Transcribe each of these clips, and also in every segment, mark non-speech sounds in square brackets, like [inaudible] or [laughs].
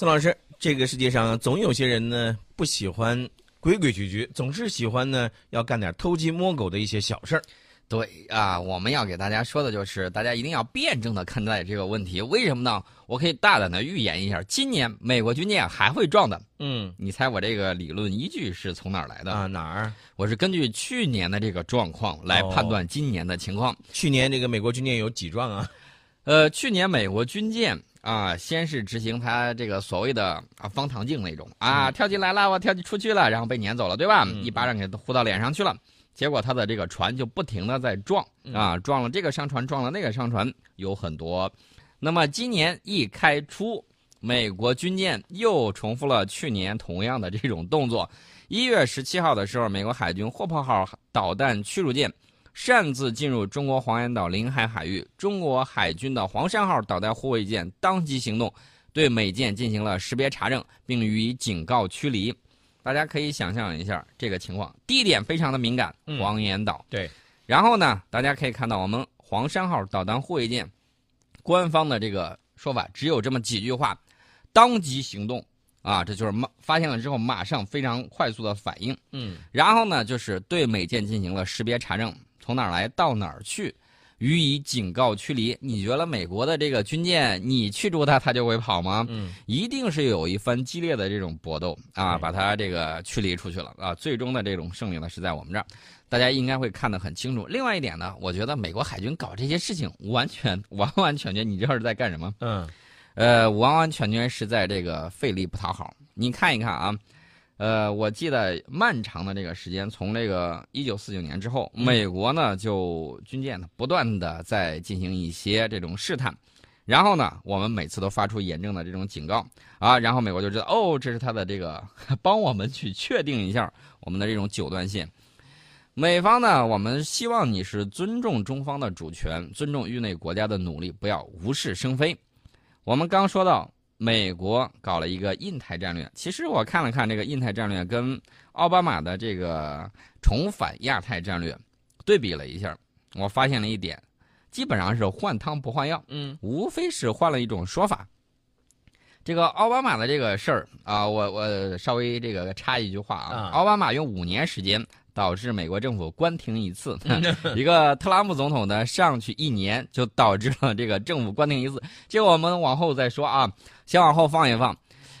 宋老师，这个世界上总有些人呢不喜欢规规矩矩，总是喜欢呢要干点偷鸡摸狗的一些小事儿。对啊，我们要给大家说的就是，大家一定要辩证的看待这个问题。为什么呢？我可以大胆的预言一下，今年美国军舰还会撞的。嗯，你猜我这个理论依据是从哪儿来的啊？哪儿？我是根据去年的这个状况来判断今年的情况。去年这个美国军舰有几撞啊？呃，去年美国军舰啊，先是执行他这个所谓的啊方唐镜那种啊，跳进来了，我跳进出去了，然后被撵走了，对吧？一巴掌给呼到脸上去了。结果他的这个船就不停的在撞啊，撞了这个商船，撞了那个商船，有很多。那么今年一开出，美国军舰又重复了去年同样的这种动作。一月十七号的时候，美国海军霍珀号导弹驱逐舰擅自进入中国黄岩岛领海海域，中国海军的黄山号导弹护卫舰当即行动，对美舰进行了识别查证，并予以警告驱离。大家可以想象一下这个情况，地点非常的敏感，黄岩岛。对，然后呢，大家可以看到我们黄山号导弹护卫舰，官方的这个说法只有这么几句话：当即行动啊，这就是马发现了之后马上非常快速的反应。嗯，然后呢，就是对美舰进行了识别查证，从哪儿来到哪儿去。予以警告驱离。你觉得美国的这个军舰，你驱逐它，它就会跑吗？嗯，一定是有一番激烈的这种搏斗啊，把它这个驱离出去了啊。最终的这种胜利呢，是在我们这儿，大家应该会看得很清楚。另外一点呢，我觉得美国海军搞这些事情，完全完完全全，你知道是在干什么？嗯，呃，完完全全是在这个费力不讨好。你看一看啊。呃，我记得漫长的这个时间，从这个一九四九年之后，美国呢就军舰呢不断的在进行一些这种试探，然后呢，我们每次都发出严正的这种警告啊，然后美国就知道哦，这是他的这个帮我们去确定一下我们的这种九段线。美方呢，我们希望你是尊重中方的主权，尊重域内国家的努力，不要无事生非。我们刚说到。美国搞了一个印太战略，其实我看了看这个印太战略，跟奥巴马的这个重返亚太战略对比了一下，我发现了一点，基本上是换汤不换药，嗯，无非是换了一种说法。这个奥巴马的这个事儿啊，我我稍微这个插一句话啊，奥巴马用五年时间。导致美国政府关停一次，[laughs] 一个特朗普总统呢上去一年就导致了这个政府关停一次。这我们往后再说啊，先往后放一放。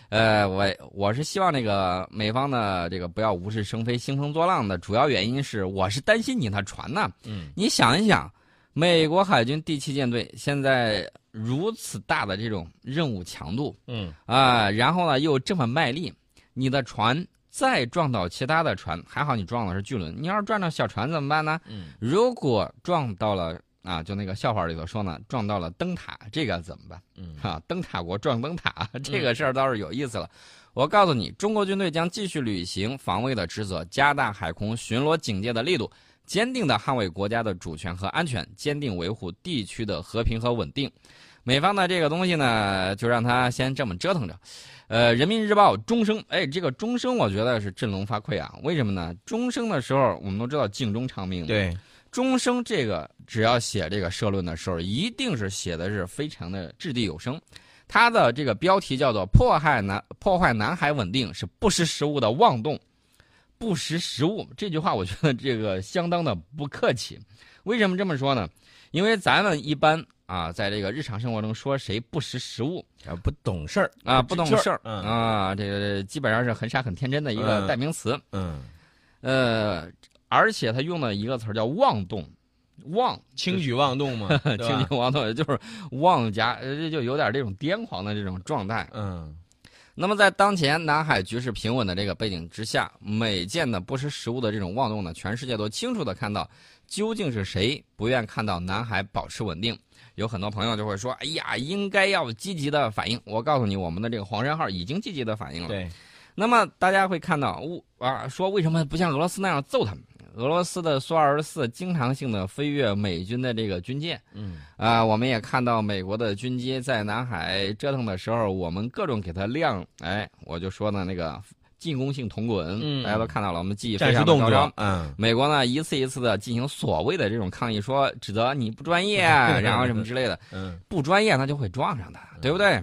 呃，我我是希望这个美方呢这个不要无事生非、兴风作浪的，主要原因是我是担心你那船呢。嗯，你想一想，美国海军第七舰队现在如此大的这种任务强度，嗯啊，然后呢又这么卖力，你的船。再撞到其他的船，还好你撞的是巨轮。你要是撞到小船怎么办呢？嗯，如果撞到了啊，就那个笑话里头说呢，撞到了灯塔，这个怎么办？嗯，哈，灯塔国撞灯塔，这个事儿倒是有意思了。我告诉你，中国军队将继续履行防卫的职责，加大海空巡逻警戒的力度，坚定的捍卫国家的主权和安全，坚定维护地区的和平和稳定。美方的这个东西呢，就让他先这么折腾着。呃，《人民日报》钟声，哎，这个钟声我觉得是振聋发聩啊！为什么呢？钟声的时候，我们都知道警钟长鸣。对，钟声这个只要写这个社论的时候，一定是写的是非常的掷地有声。它的这个标题叫做“破坏南破坏南海稳定是不识时务的妄动”，不识时务这句话，我觉得这个相当的不客气。为什么这么说呢？因为咱们一般。啊，在这个日常生活中说谁不识时务啊，不懂事儿啊，不懂事儿啊，这个基本上是很傻很天真的一个代名词。嗯，呃，而且他用的一个词儿叫妄动，妄轻举妄动嘛，[laughs] 轻举妄动就是妄加，这就有点这种癫狂的这种状态。嗯，那么在当前南海局势平稳的这个背景之下，美舰的不识时务的这种妄动呢，全世界都清楚的看到，究竟是谁不愿看到南海保持稳定。有很多朋友就会说：“哎呀，应该要积极的反应。”我告诉你，我们的这个黄山号已经积极的反应了。对，那么大家会看到，啊，说为什么不像俄罗斯那样揍他们？俄罗斯的苏二十四经常性的飞越美军的这个军舰，嗯，啊，我们也看到美国的军机在南海折腾的时候，我们各种给它亮。哎，我就说呢，那个。进攻性铜滚，大家都看到了，我们记忆非常高超。嗯，美国呢一次一次的进行所谓的这种抗议，说指责你不专业，[laughs] 然后什么之类的。嗯，不专业那就会撞上的，对不对？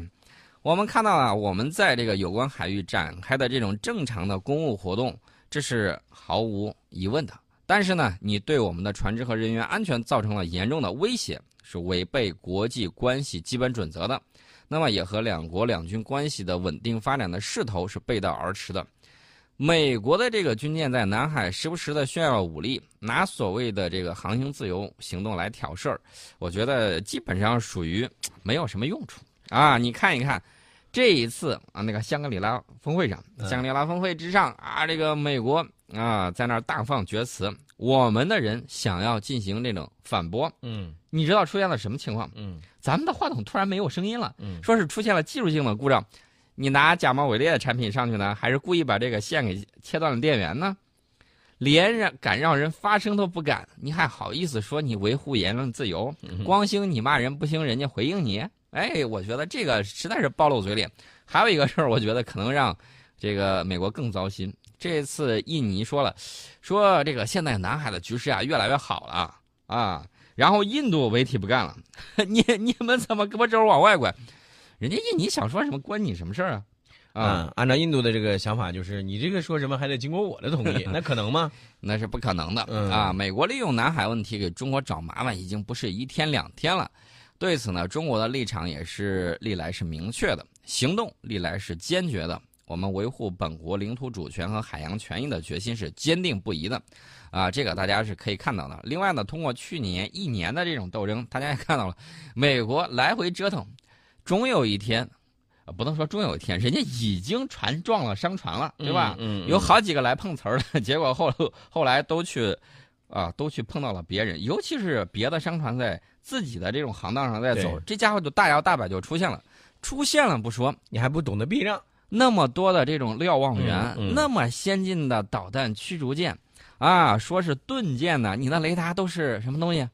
我们看到啊，我们在这个有关海域展开的这种正常的公务活动，这是毫无疑问的。但是呢，你对我们的船只和人员安全造成了严重的威胁，是违背国际关系基本准则的。那么也和两国两军关系的稳定发展的势头是背道而驰的。美国的这个军舰在南海时不时的炫耀武力，拿所谓的这个航行自由行动来挑事儿，我觉得基本上属于没有什么用处啊！你看一看，这一次啊，那个香格里拉峰会上，香格里拉峰会之上啊，这个美国啊在那儿大放厥词，我们的人想要进行这种反驳，嗯你知道出现了什么情况？嗯咱们的话筒突然没有声音了。嗯，说是出现了技术性的故障，你拿假冒伪劣的产品上去呢，还是故意把这个线给切断了电源呢？连让敢让人发声都不敢，你还好意思说你维护言论自由？光兴你骂人，不兴人家回应你。哎，我觉得这个实在是暴露嘴脸。还有一个事儿，我觉得可能让这个美国更糟心。这次印尼说了，说这个现在南海的局势啊越来越好了啊，然后印度违体不干了，[laughs] 你你们怎么胳膊肘往外拐？人家印尼想说什么关你什么事儿啊？啊，嗯，按照印度的这个想法，就是你这个说什么还得经过我的同意，[laughs] 那可能吗？那是不可能的、嗯啊！美国利用南海问题给中国找麻烦，已经不是一天两天了。对此呢，中国的立场也是历来是明确的，行动历来是坚决的。我们维护本国领土主权和海洋权益的决心是坚定不移的，啊，这个大家是可以看到的。另外呢，通过去年一年的这种斗争，大家也看到了，美国来回折腾，终有一天，啊，不能说终有一天，人家已经船撞了商船了，对吧？嗯，嗯有好几个来碰瓷儿的，[laughs] 结果后后来都去，啊，都去碰到了别人，尤其是别的商船在自己的这种行当上在走，这家伙就大摇大摆就出现了，出现了不说，你还不懂得避让，那么多的这种瞭望员，嗯嗯那么先进的导弹驱逐舰，啊，说是盾舰呢，你那雷达都是什么东西？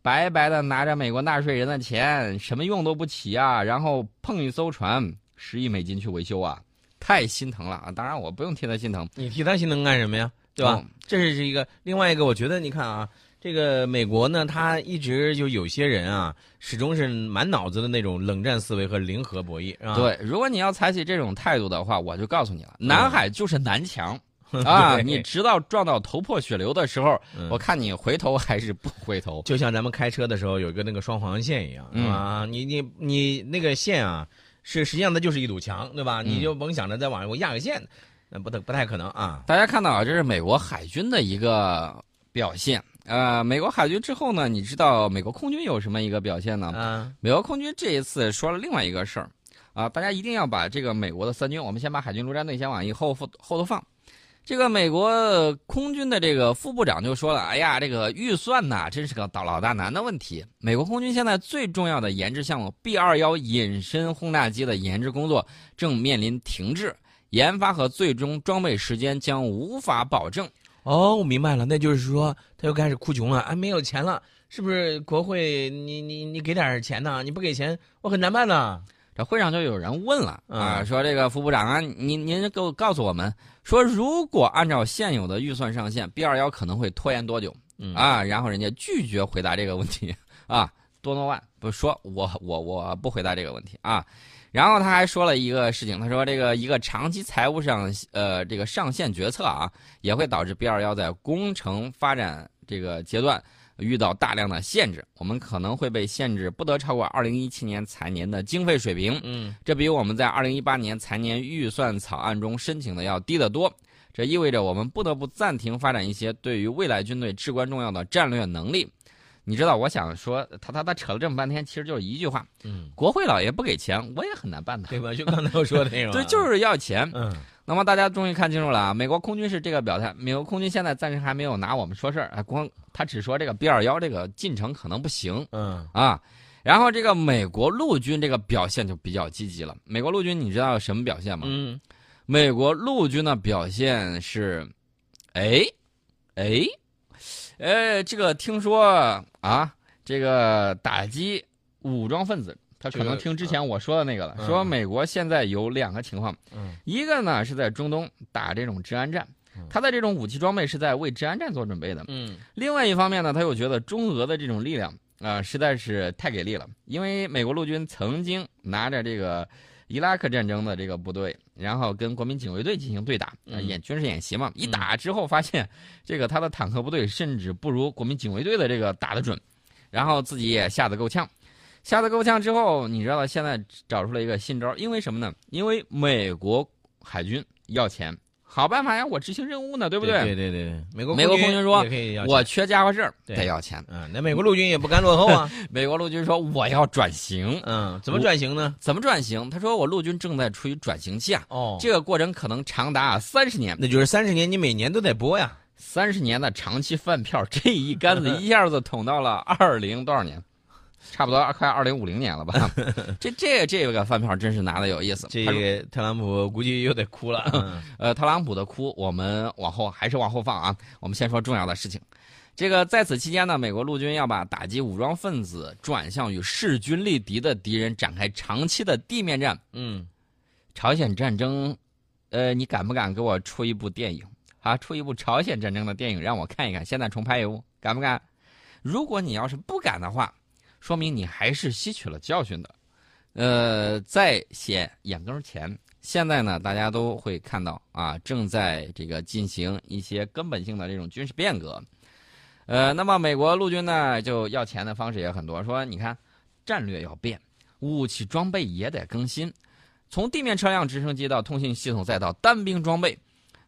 白白的拿着美国纳税人的钱，什么用都不起啊！然后碰一艘船，十亿美金去维修啊，太心疼了啊！当然我不用替他心疼，你替他心疼干什么呀？对吧？哦这是一个另外一个，我觉得你看啊，这个美国呢，他一直就有些人啊，始终是满脑子的那种冷战思维和零和博弈，是吧？对，如果你要采取这种态度的话，我就告诉你了，南海就是南墙。[laughs] 啊！你直到撞到头破血流的时候，嗯我看你回头还是不回头。就像咱们开车的时候有一个那个双黄线一样，嗯啊，你你你那个线啊，是实际上它就是一堵墙，对吧？嗯你就甭想着再往上压个线，那不太不太可能啊。大家看到啊，这是美国海军的一个表现。呃，美国海军之后呢，你知道美国空军有什么一个表现呢？嗯，美国空军这一次说了另外一个事儿，啊，大家一定要把这个美国的三军，我们先把海军陆战队先往一后后后头放。这个美国空军的这个副部长就说了：“哎呀，这个预算呐，真是个老老大难的问题。美国空军现在最重要的研制项目 B 二幺隐身轰炸机的研制工作正面临停滞，研发和最终装备时间将无法保证。哦，我明白了，那就是说他又开始哭穷了，啊，没有钱了，是不是？国会，你你你给点钱呢？你不给钱，我很难办呢。这会上就有人问了啊，嗯说这个副部长啊，您您给我告诉我们，说如果按照现有的预算上限，B 二幺可能会拖延多久嗯啊？然后人家拒绝回答这个问题啊，多诺万不说我我我不回答这个问题啊。然后他还说了一个事情，他说这个一个长期财务上呃这个上限决策啊，也会导致 B 二幺在工程发展这个阶段遇到大量的限制，我们可能会被限制不得超过二零一七年财年的经费水平，嗯这比我们在二零一八年财年预算草案中申请的要低得多。这意味着我们不得不暂停发展一些对于未来军队至关重要的战略能力。你知道，我想说，他他他扯了这么半天，其实就是一句话：嗯，国会老爷不给钱，我也很难办的。对吧？就刚才我说的那种啊。对，就是要钱。嗯那么大家终于看清楚了啊！美国空军是这个表态，美国空军现在暂时还没有拿我们说事儿啊，光他只说这个 B 二幺这个进程可能不行嗯啊。然后这个美国陆军这个表现就比较积极了。美国陆军你知道什么表现吗？嗯美国陆军的表现是，哎，哎，呃，这个听说啊，这个打击武装分子，他可能听之前我说的那个了，嗯说美国现在有两个情况，嗯一个呢是在中东打这种治安战嗯，他的这种武器装备是在为治安战做准备的；嗯另外一方面呢，他又觉得中俄的这种力量啊、实在是太给力了。因为美国陆军曾经拿着这个伊拉克战争的这个部队，然后跟国民警卫队进行对打，演军事演习嘛。一打之后发现，这个他的坦克部队甚至不如国民警卫队的这个打得准，然后自己也吓得够呛。吓得够呛之后，你知道现在找出了一个新招，因为什么呢？因为美国海军要钱，好办法呀，我执行任务呢，对不对对对对，美国美国空军说我缺家伙事儿，得要钱。嗯，那美国陆军也不甘落后啊。[laughs] 美国陆军说我要转型，嗯，怎么转型呢？怎么转型？他说我陆军正在处于转型期啊，哦，这个过程可能长达三十年，那就是三十年，你每年都得播呀。三十年的长期饭票，这一竿子 [laughs] 一下子捅到了二零多少年？差不多快二零五零年了吧？[laughs] 这这这个饭票真是拿的有意思。这个特朗普估计又得哭了。[laughs] 嗯呃，特朗普的哭，我们往后还是往后放啊。我们先说重要的事情。这个在此期间呢，美国陆军要把打击武装分子转向与势均力敌的敌人展开长期的地面战。嗯，朝鲜战争，呃，你敢不敢给我出一部电影啊？出一部朝鲜战争的电影让我看一看，现在重拍一部，敢不敢？如果你要是不敢的话，说明你还是吸取了教训的。呃，在显眼根儿前，现在呢，大家都会看到啊，正在这个进行一些根本性的这种军事变革。呃，那么美国陆军呢，就要钱的方式也很多，说你看，战略要变，武器装备也得更新。从地面车辆、直升机到通信系统，再到单兵装备，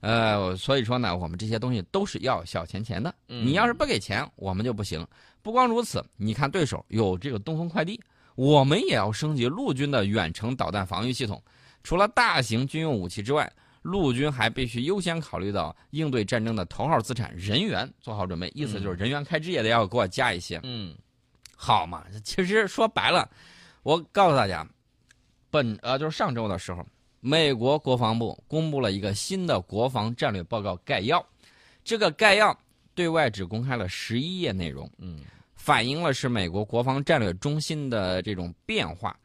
呃，所以说呢，我们这些东西都是要小钱钱的。嗯你要是不给钱，我们就不行。不光如此，你看对手有这个东风快递，我们也要升级陆军的远程导弹防御系统。除了大型军用武器之外，陆军还必须优先考虑到应对战争的头号资产人员做好准备。意思就是人员开支也得要给我加一些。嗯好嘛，其实说白了，我告诉大家，本呃就是上周的时候，美国国防部公布了一个新的国防战略报告概要，这个概要对外只公开了十一页内容，嗯反映了是美国国防战略中心的这种变化。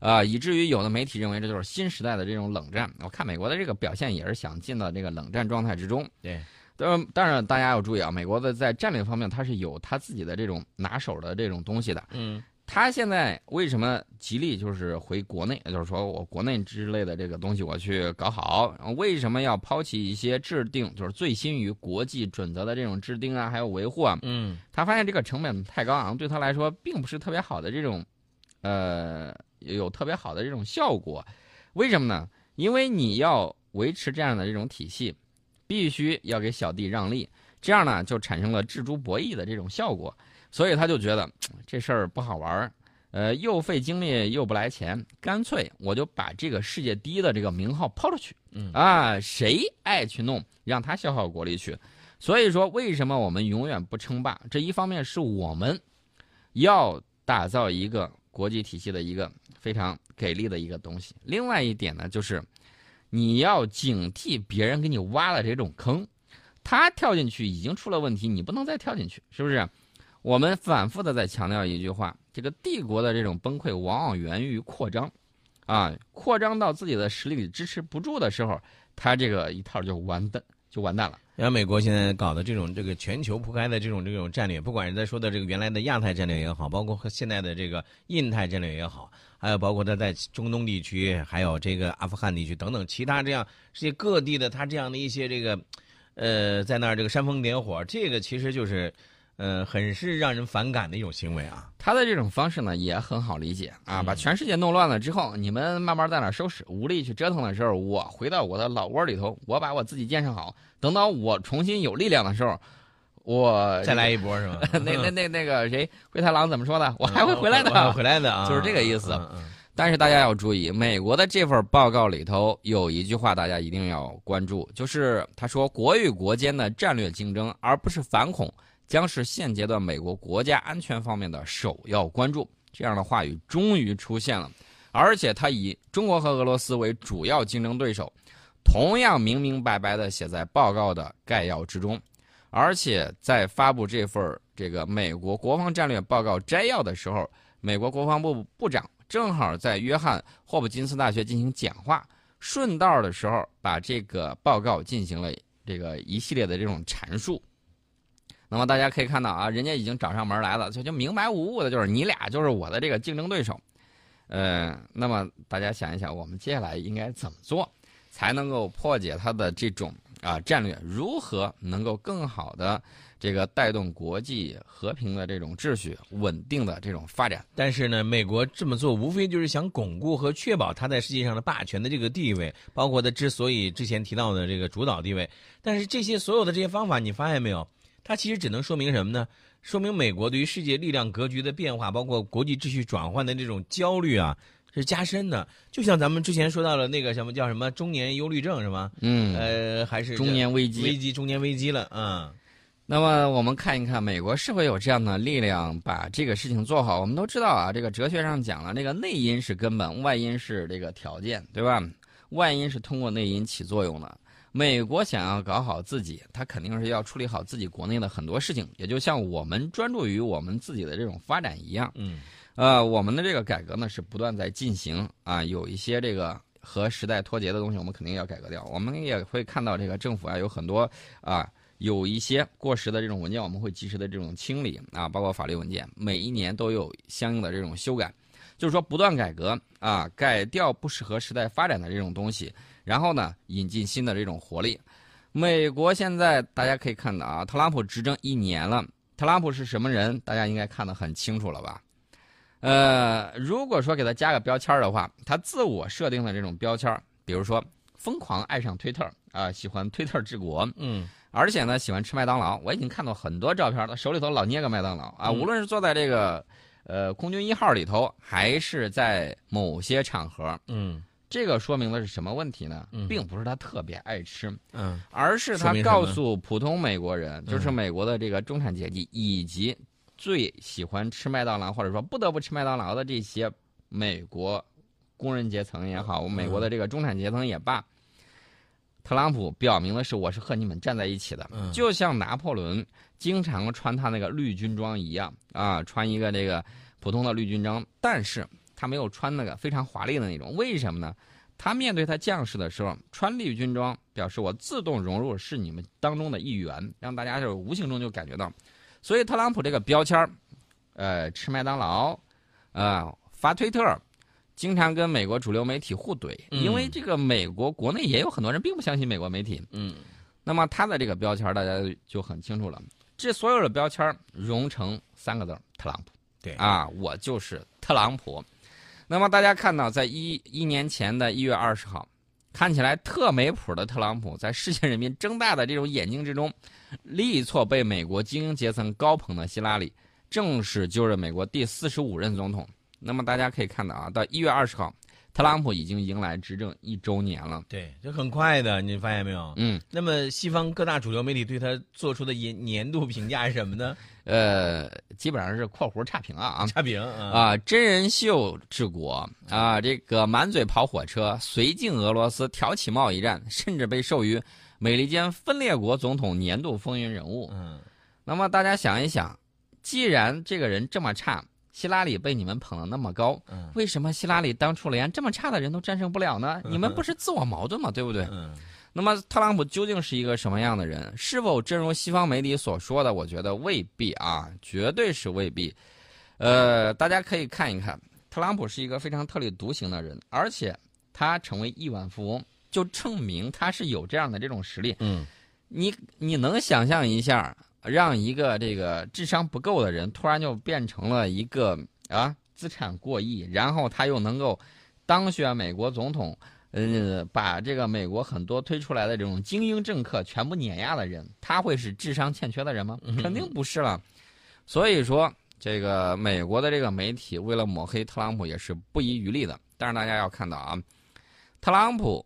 啊、以至于有的媒体认为这就是新时代的这种冷战。我看美国的这个表现也是想进到这个冷战状态之中。对，当然，当然大家要注意啊，美国的在战略方面它是有它自己的这种拿手的这种东西的。嗯他现在为什么极力就是回国内，就是说我国内之类的这个东西我去搞好，为什么要抛弃一些制定就是最新于国际准则的这种制定啊，还有维护啊？嗯他发现这个成本太高昂，对他来说并不是特别好的这种，呃，有特别好的这种效果。为什么呢？因为你要维持这样的这种体系，必须要给小弟让利，这样呢就产生了锱铢博弈的这种效果。所以他就觉得 [tsk] 这事儿不好玩儿，呃，又费精力又不来钱，干脆我就把这个世界第一的这个名号抛出去。嗯啊，谁爱去弄，让他消耗国力去。所以说，为什么我们永远不称霸？这一方面是我们要打造一个国际体系的一个非常给力的一个东西。另外一点呢，就是你要警惕别人给你挖了这种坑，他跳进去已经出了问题，你不能再跳进去，是不是？我们反复的在强调一句话：这个帝国的这种崩溃，往往源于扩张，啊，扩张到自己的实力支持不住的时候，他这个一套就完蛋，就完蛋了。然后美国现在搞的这种这个全球铺开的这种这种战略，不管是在说的这个原来的亚太战略也好，包括和现在的这个印太战略也好，还有包括他在中东地区，还有这个阿富汗地区等等其他这样世界各地的他这样的一些这个，呃，在那儿这个煽风点火，这个其实就是，呃，很是让人反感的一种行为啊。他的这种方式呢也很好理解啊，嗯把全世界弄乱了之后，你们慢慢在那收拾，无力去折腾的时候，我回到我的老窝里头，我把我自己建设好，等到我重新有力量的时候，我再来一波是吧？[laughs] 那那那那个谁灰太狼怎么说的？我还会回来的。回来的啊，[laughs] 就是这个意思嗯嗯但是大家要注意，美国的这份报告里头有一句话，大家一定要关注，就是他说国与国间的战略竞争，而不是反恐，将是现阶段美国国家安全方面的首要关注。这样的话语终于出现了，而且他以中国和俄罗斯为主要竞争对手，同样明明白白地写在报告的概要之中。而且在发布这份这个美国国防战略报告摘要的时候，美国国防部部长正好在约翰霍普金斯大学进行讲话，顺道的时候把这个报告进行了这个一系列的这种阐述。那么大家可以看到啊，人家已经找上门来了，就就明白无误的，就是你俩就是我的这个竞争对手。呃，那么大家想一想，我们接下来应该怎么做，才能够破解他的这种啊战略？如何能够更好的这个带动国际和平的这种秩序、稳定的这种发展？但是呢，美国这么做无非就是想巩固和确保它在世界上的霸权的这个地位，包括他之所以之前提到的这个主导地位。但是这些所有的这些方法，你发现没有？它其实只能说明什么呢？说明美国对于世界力量格局的变化，包括国际秩序转换的这种焦虑啊，是加深的。就像咱们之前说到了那个什么叫什么中年忧虑症是吗？嗯，呃，还是中年危机，危机中年危机了啊。那么我们看一看，美国是否有这样的力量把这个事情做好？我们都知道啊，这个哲学上讲了，这个内因是根本，外因是这个条件，对吧？外因是通过内因起作用的。美国想要搞好自己，他肯定是要处理好自己国内的很多事情，也就像我们专注于我们自己的这种发展一样。嗯，呃，我们的这个改革呢是不断在进行啊，有一些这个和时代脱节的东西，我们肯定要改革掉。我们也会看到这个政府啊有很多啊有一些过时的这种文件，我们会及时的这种清理啊，包括法律文件，每一年都有相应的这种修改，就是说不断改革啊，改掉不适合时代发展的这种东西。然后呢，引进新的这种活力。美国现在大家可以看到啊，特朗普执政一年了。特朗普是什么人？大家应该看得很清楚了吧？呃，如果说给他加个标签的话，他自我设定的这种标签，比如说疯狂爱上推特啊，喜欢推特治国，嗯，而且呢喜欢吃麦当劳。我已经看到很多照片了，手里头老捏个麦当劳啊，无论是坐在这个呃空军一号里头，还是在某些场合，嗯。这个说明的是什么问题呢？并不是他特别爱吃，嗯，而是他告诉普通美国人，就是美国的这个中产阶级以及最喜欢吃麦当劳或者说不得不吃麦当劳的这些美国工人阶层也好，美国的这个中产阶层也罢，特朗普表明的是我是和你们站在一起的，就像拿破仑经常穿他那个绿军装一样啊，穿一个这个普通的绿军装，但是。他没有穿那个非常华丽的那种，为什么呢？他面对他将士的时候穿绿军装，表示我自动融入是你们当中的一员，让大家就无形中就感觉到。所以特朗普这个标签呃，吃麦当劳，呃，发推特，经常跟美国主流媒体互怼，因为这个美国国内也有很多人并不相信美国媒体。嗯，那么他的这个标签大家就很清楚了，这所有的标签融成三个字：特朗普。对啊，我就是特朗普。那么大家看到，在一一年前的一月二十号，看起来特没谱的特朗普，在世界人民睁大的这种眼睛之中，力挫被美国精英阶层高捧的希拉里，正式就任美国第四十五任总统。那么大家可以看到啊，到一月二十号。特朗普已经迎来执政一周年了，对，就很快的，你发现没有？嗯。那么西方各大主流媒体对他做出的年年度评价是什么呢？[laughs] 呃，基本上是括弧差评啊啊，差评啊，真人秀治国啊，这个满嘴跑火车，绥靖俄罗斯，挑起贸易战，甚至被授予美利坚分裂国总统年度风云人物。嗯。那么大家想一想，既然这个人这么差。希拉里被你们捧得那么高，为什么希拉里当初连这么差的人都战胜不了呢？你们不是自我矛盾吗？对不对？那么特朗普究竟是一个什么样的人？是否正如西方媒体所说的？我觉得未必啊，绝对是未必。呃，大家可以看一看，特朗普是一个非常特立独行的人，而且他成为亿万富翁，就证明他是有这样的这种实力。嗯，你你能想象一下？让一个这个智商不够的人突然就变成了一个啊资产过亿，然后他又能够当选美国总统，呃，把这个美国很多推出来的这种精英政客全部碾压的人，他会是智商欠缺的人吗？肯定不是了。所以说，这个美国的这个媒体为了抹黑特朗普也是不遗余力的。但是大家要看到啊，特朗普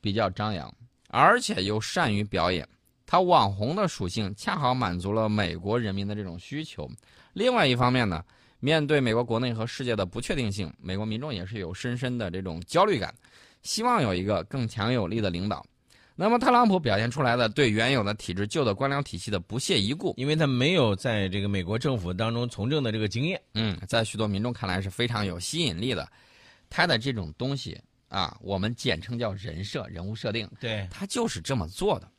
比较张扬，而且又善于表演。他网红的属性恰好满足了美国人民的这种需求。另外一方面呢，面对美国国内和世界的不确定性，美国民众也是有深深的这种焦虑感，希望有一个更强有力的领导。那么特朗普表现出来的对原有的体制、旧的官僚体系的不屑一顾，因为他没有在这个美国政府当中从政的这个经验。嗯，在许多民众看来是非常有吸引力的。他的这种东西啊，我们简称叫人设、人物设定。对他就是这么做的。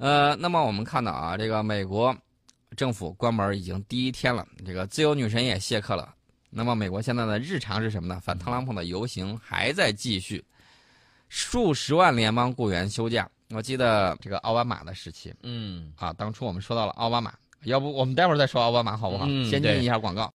呃，那么我们看到啊，这个美国政府关门已经第一天了，这个自由女神也谢客了。那么，美国现在的日常是什么呢？反特朗普的游行还在继续，数十万联邦雇员休假。我记得这个奥巴马的时期嗯，啊，当初我们说到了奥巴马，要不我们待会儿再说奥巴马好不好？嗯先进一下广告。